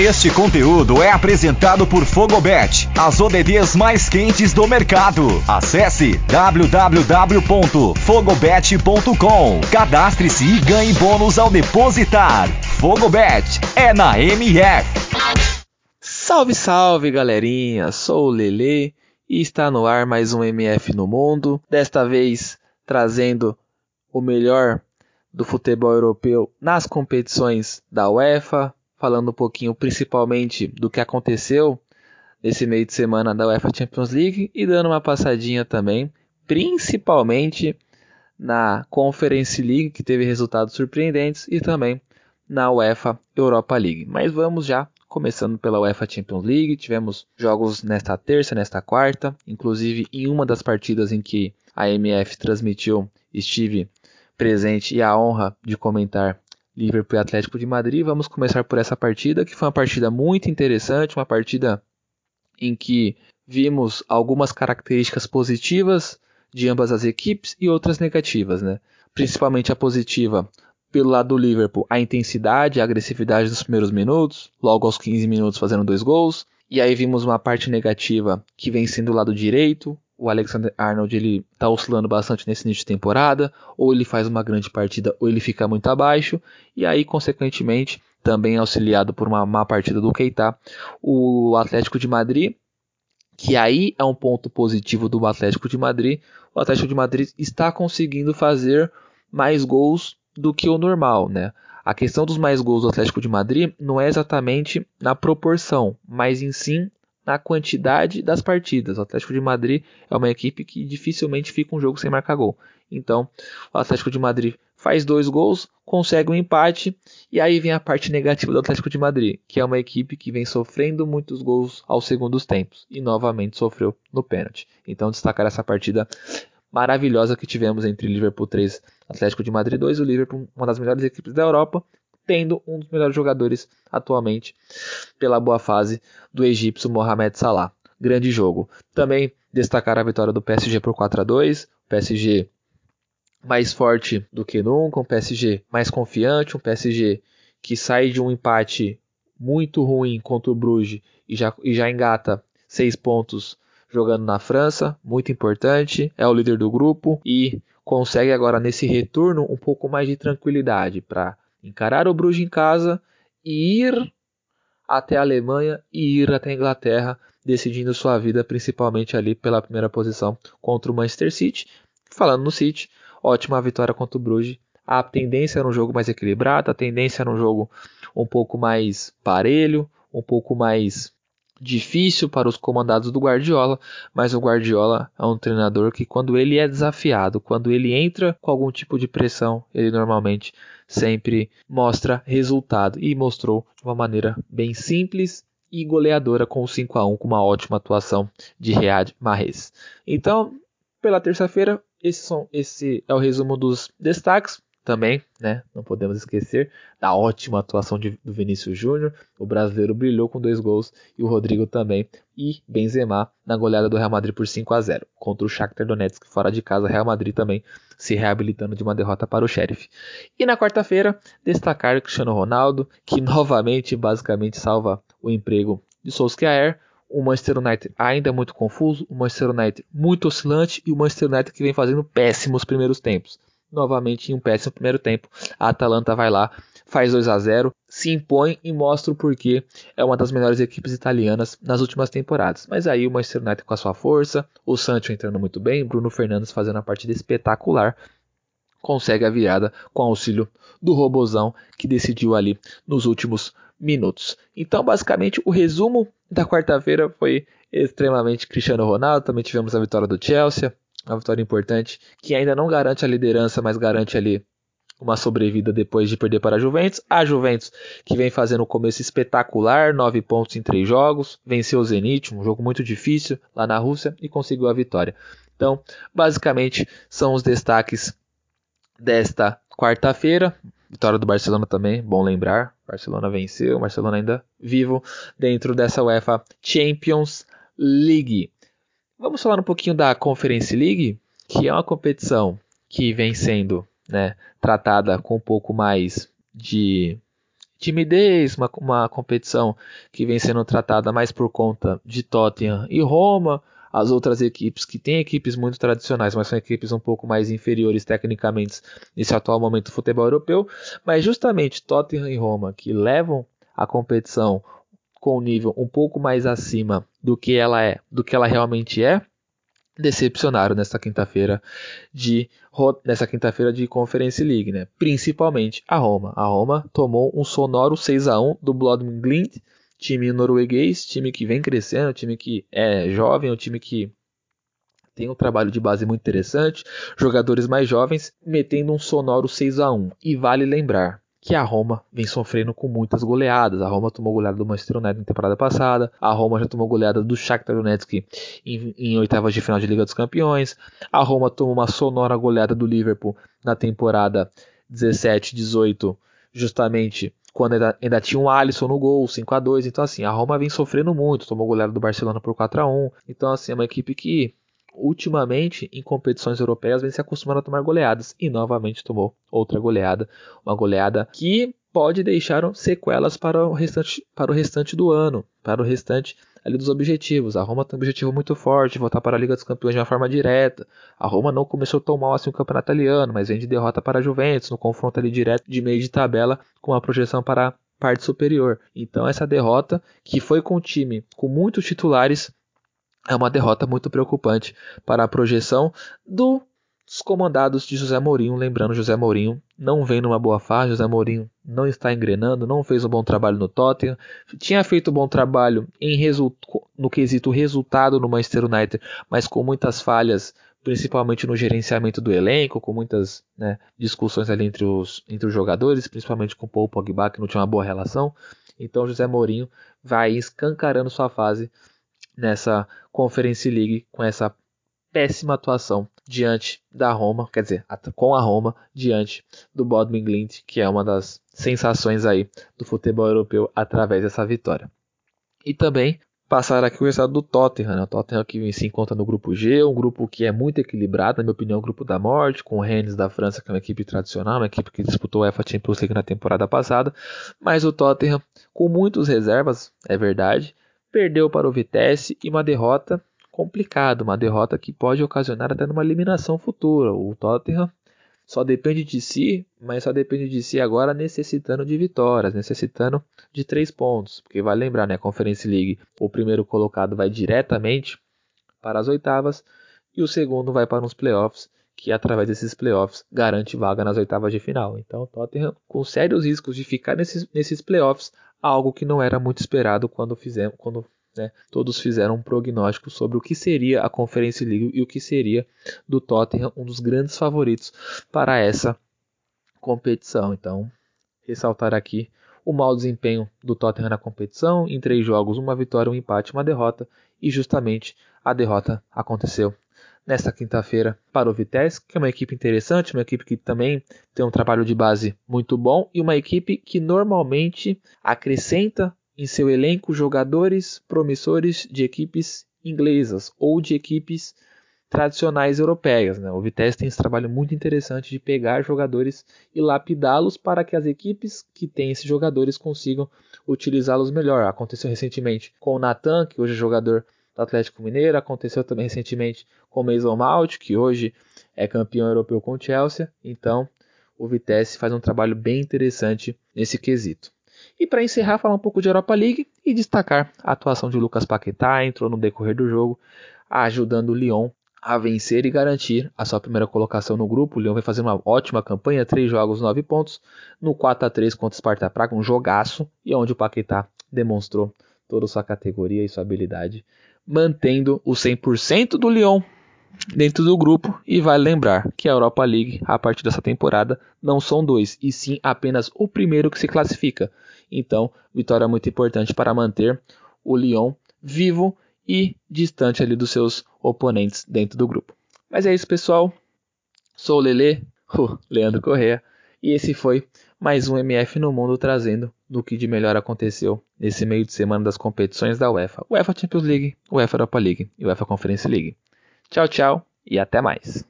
Este conteúdo é apresentado por Fogobet, as ODDs mais quentes do mercado. Acesse www.fogobet.com. Cadastre-se e ganhe bônus ao depositar. Fogobet é na MF. Salve, salve, galerinha! Sou o Lele e está no ar mais um MF no Mundo. Desta vez trazendo o melhor do futebol europeu nas competições da UEFA, falando um pouquinho principalmente do que aconteceu nesse meio de semana da UEFA Champions League e dando uma passadinha também, principalmente na Conference League, que teve resultados surpreendentes, e também na UEFA Europa League. Mas vamos já começando pela UEFA Champions League. Tivemos jogos nesta terça, nesta quarta, inclusive em uma das partidas em que a MF transmitiu, estive presente e a honra de comentar Liverpool e Atlético de Madrid. Vamos começar por essa partida, que foi uma partida muito interessante, uma partida em que vimos algumas características positivas de ambas as equipes e outras negativas, né? Principalmente a positiva pelo lado do Liverpool, a intensidade, a agressividade nos primeiros minutos, logo aos 15 minutos fazendo dois gols. E aí vimos uma parte negativa que vem sendo o lado direito, o Alexander Arnold ele tá oscilando bastante nesse início de temporada, ou ele faz uma grande partida ou ele fica muito abaixo, e aí consequentemente também auxiliado por uma má partida do Keita, o Atlético de Madrid, que aí é um ponto positivo do Atlético de Madrid, o Atlético de Madrid está conseguindo fazer mais gols do que o normal, né? A questão dos mais gols do Atlético de Madrid não é exatamente na proporção, mas em sim na quantidade das partidas. O Atlético de Madrid é uma equipe que dificilmente fica um jogo sem marcar gol. Então, o Atlético de Madrid faz dois gols, consegue um empate, e aí vem a parte negativa do Atlético de Madrid, que é uma equipe que vem sofrendo muitos gols aos segundos tempos e novamente sofreu no pênalti. Então, destacar essa partida maravilhosa que tivemos entre Liverpool 3 Atlético de Madrid 2, o Liverpool, uma das melhores equipes da Europa, tendo um dos melhores jogadores atualmente pela boa fase do egípcio Mohamed Salah. Grande jogo. Também destacar a vitória do PSG por 4 a 2. PSG mais forte do que nunca, um PSG mais confiante, um PSG que sai de um empate muito ruim contra o Bruges e já, e já engata seis pontos jogando na França, muito importante, é o líder do grupo e consegue agora nesse retorno um pouco mais de tranquilidade para encarar o Bruges em casa e ir até a Alemanha e ir até a Inglaterra, decidindo sua vida principalmente ali pela primeira posição contra o Manchester City. Falando no City, ótima vitória contra o Bruges. A tendência era um jogo mais equilibrado, a tendência era um jogo um pouco mais parelho, um pouco mais difícil para os comandados do Guardiola, mas o Guardiola é um treinador que quando ele é desafiado, quando ele entra com algum tipo de pressão, ele normalmente sempre mostra resultado e mostrou de uma maneira bem simples e goleadora com o 5 a 1 com uma ótima atuação de Riyad Mahrez. Então, pela terça-feira, esse, esse é o resumo dos destaques também, né? Não podemos esquecer da ótima atuação de, do Vinícius Júnior. O brasileiro brilhou com dois gols e o Rodrigo também. E Benzema na goleada do Real Madrid por 5 a 0 contra o Shakhtar Donetsk fora de casa. Real Madrid também se reabilitando de uma derrota para o Sheriff. E na quarta-feira destacar Cristiano Ronaldo que novamente basicamente salva o emprego de Solskjaer. O Manchester United ainda é muito confuso, o Manchester United muito oscilante e o Manchester United que vem fazendo péssimos primeiros tempos novamente em um péssimo primeiro tempo. A Atalanta vai lá, faz 2 a 0, se impõe e mostra o porquê é uma das melhores equipes italianas nas últimas temporadas. Mas aí o Manchester United com a sua força, o Sancho entrando muito bem, Bruno Fernandes fazendo uma partida espetacular, consegue a virada com auxílio do Robozão que decidiu ali nos últimos minutos. Então, basicamente, o resumo da quarta-feira foi extremamente Cristiano Ronaldo. Também tivemos a vitória do Chelsea, uma vitória importante, que ainda não garante a liderança, mas garante ali uma sobrevida depois de perder para a Juventus. A Juventus que vem fazendo um começo espetacular, nove pontos em três jogos, venceu o Zenit, um jogo muito difícil lá na Rússia e conseguiu a vitória. Então, basicamente, são os destaques desta quarta-feira. Vitória do Barcelona também, bom lembrar. Barcelona venceu, Barcelona ainda vivo dentro dessa UEFA Champions League. Vamos falar um pouquinho da Conference League, que é uma competição que vem sendo né, tratada com um pouco mais de timidez, uma, uma competição que vem sendo tratada mais por conta de Tottenham e Roma, as outras equipes que têm equipes muito tradicionais, mas são equipes um pouco mais inferiores tecnicamente nesse atual momento do futebol europeu, mas justamente Tottenham e Roma que levam a competição com um nível um pouco mais acima do que ela é, do que ela realmente é, decepcionaram nesta quinta-feira de nessa quinta-feira de Conference League, né? Principalmente a Roma. A Roma tomou um sonoro 6 a 1 do Blodman Glint, time norueguês, time que vem crescendo, time que é jovem, um time que tem um trabalho de base muito interessante, jogadores mais jovens metendo um sonoro 6 a 1. E vale lembrar, que a Roma vem sofrendo com muitas goleadas. A Roma tomou goleada do Manchester United na temporada passada, a Roma já tomou goleada do Shakhtar Donetsk em, em oitavas de final de Liga dos Campeões, a Roma tomou uma sonora goleada do Liverpool na temporada 17-18, justamente quando ainda, ainda, tinha um Alisson no gol, 5 a 2 Então, assim, a Roma vem sofrendo muito. Tomou goleada do Barcelona por 4 a 1 Então, assim, é uma equipe que ultimamente em competições europeias vem se acostumando a tomar goleadas e novamente tomou outra goleada, uma goleada que pode deixar sequelas para o restante, para o restante do ano, para o restante ali dos objetivos. A Roma tem um objetivo muito forte, voltar para a Liga dos Campeões de uma forma direta. A Roma não começou tão mal assim o campeonato italiano, mas vem de derrota para a Juventus, no confronto ali direto de meio de tabela, com a projeção para a parte superior. Então essa derrota, que foi com o time com muitos titulares, é uma derrota muito preocupante para a projeção dos comandados de José Mourinho. Lembrando, José Mourinho não vem numa boa fase, José Mourinho não está engrenando, não fez um bom trabalho no Tottenham, tinha feito um bom trabalho no quesito resultado no Manchester United, mas com muitas falhas, principalmente no gerenciamento do elenco, com muitas né, discussões ali entre os, entre os jogadores, principalmente com o Paul Pogba, que não tinha uma boa relação. Então, José Mourinho vai escancarando sua fase nessa Conference League com essa péssima atuação diante da Roma, quer dizer, com a Roma diante do Bodmin Glint, que é uma das sensações aí do futebol europeu através dessa vitória. E também passar aqui o resultado do Tottenham, né? o Tottenham que se encontra no grupo G, um grupo que é muito equilibrado, na minha opinião, o grupo da morte, com o Rennes da França, que é uma equipe tradicional, uma equipe que disputou a UEFA Champions League na temporada passada, mas o Tottenham com muitas reservas, é verdade, perdeu para o Vitesse e uma derrota complicada, uma derrota que pode ocasionar até numa eliminação futura. O Tottenham só depende de si, mas só depende de si agora necessitando de vitórias, necessitando de três pontos, porque vai lembrar, né, Conference League, o primeiro colocado vai diretamente para as oitavas e o segundo vai para os playoffs, que através desses playoffs garante vaga nas oitavas de final. Então, o Tottenham com sérios riscos de ficar nesses, nesses playoffs algo que não era muito esperado quando fizemos, quando né, todos fizeram um prognóstico sobre o que seria a Conference League e o que seria do Tottenham um dos grandes favoritos para essa competição. Então, ressaltar aqui o mau desempenho do Tottenham na competição, em três jogos, uma vitória, um empate, uma derrota, e justamente a derrota aconteceu nesta quinta-feira para o Vitesse, que é uma equipe interessante, uma equipe que também tem um trabalho de base muito bom e uma equipe que normalmente acrescenta em seu elenco jogadores promissores de equipes inglesas ou de equipes tradicionais europeias. Né? O Vitesse tem esse trabalho muito interessante de pegar jogadores e lapidá-los para que as equipes que têm esses jogadores consigam utilizá-los melhor. Aconteceu recentemente com o Natan, que hoje é jogador do Atlético Mineiro. Aconteceu também recentemente com o Mason Mount, que hoje é campeão europeu com o Chelsea. Então, o Vitesse faz um trabalho bem interessante nesse quesito. E para encerrar, falar um pouco de Europa League e destacar a atuação de Lucas Paquetá, entrou no decorrer do jogo, ajudando o Lyon a vencer e garantir a sua primeira colocação no grupo. O Lyon vai fazer uma ótima campanha, três jogos, nove pontos, no 4 a 3 contra o Sparta Praga, um jogaço, e onde o Paquetá demonstrou toda a sua categoria e sua habilidade mantendo o 100% do Lyon dentro do grupo e vale lembrar que a Europa League, a partir dessa temporada, não são dois, e sim apenas o primeiro que se classifica. Então, vitória muito importante para manter o Lyon vivo e distante ali dos seus oponentes dentro do grupo. Mas é isso, pessoal. Sou o Lele, o Leandro Correa, e esse foi mais um MF no Mundo trazendo do que de melhor aconteceu nesse meio de semana das competições da UEFA. UEFA Champions League, UEFA Europa League e UEFA Conference League. Tchau, tchau e até mais.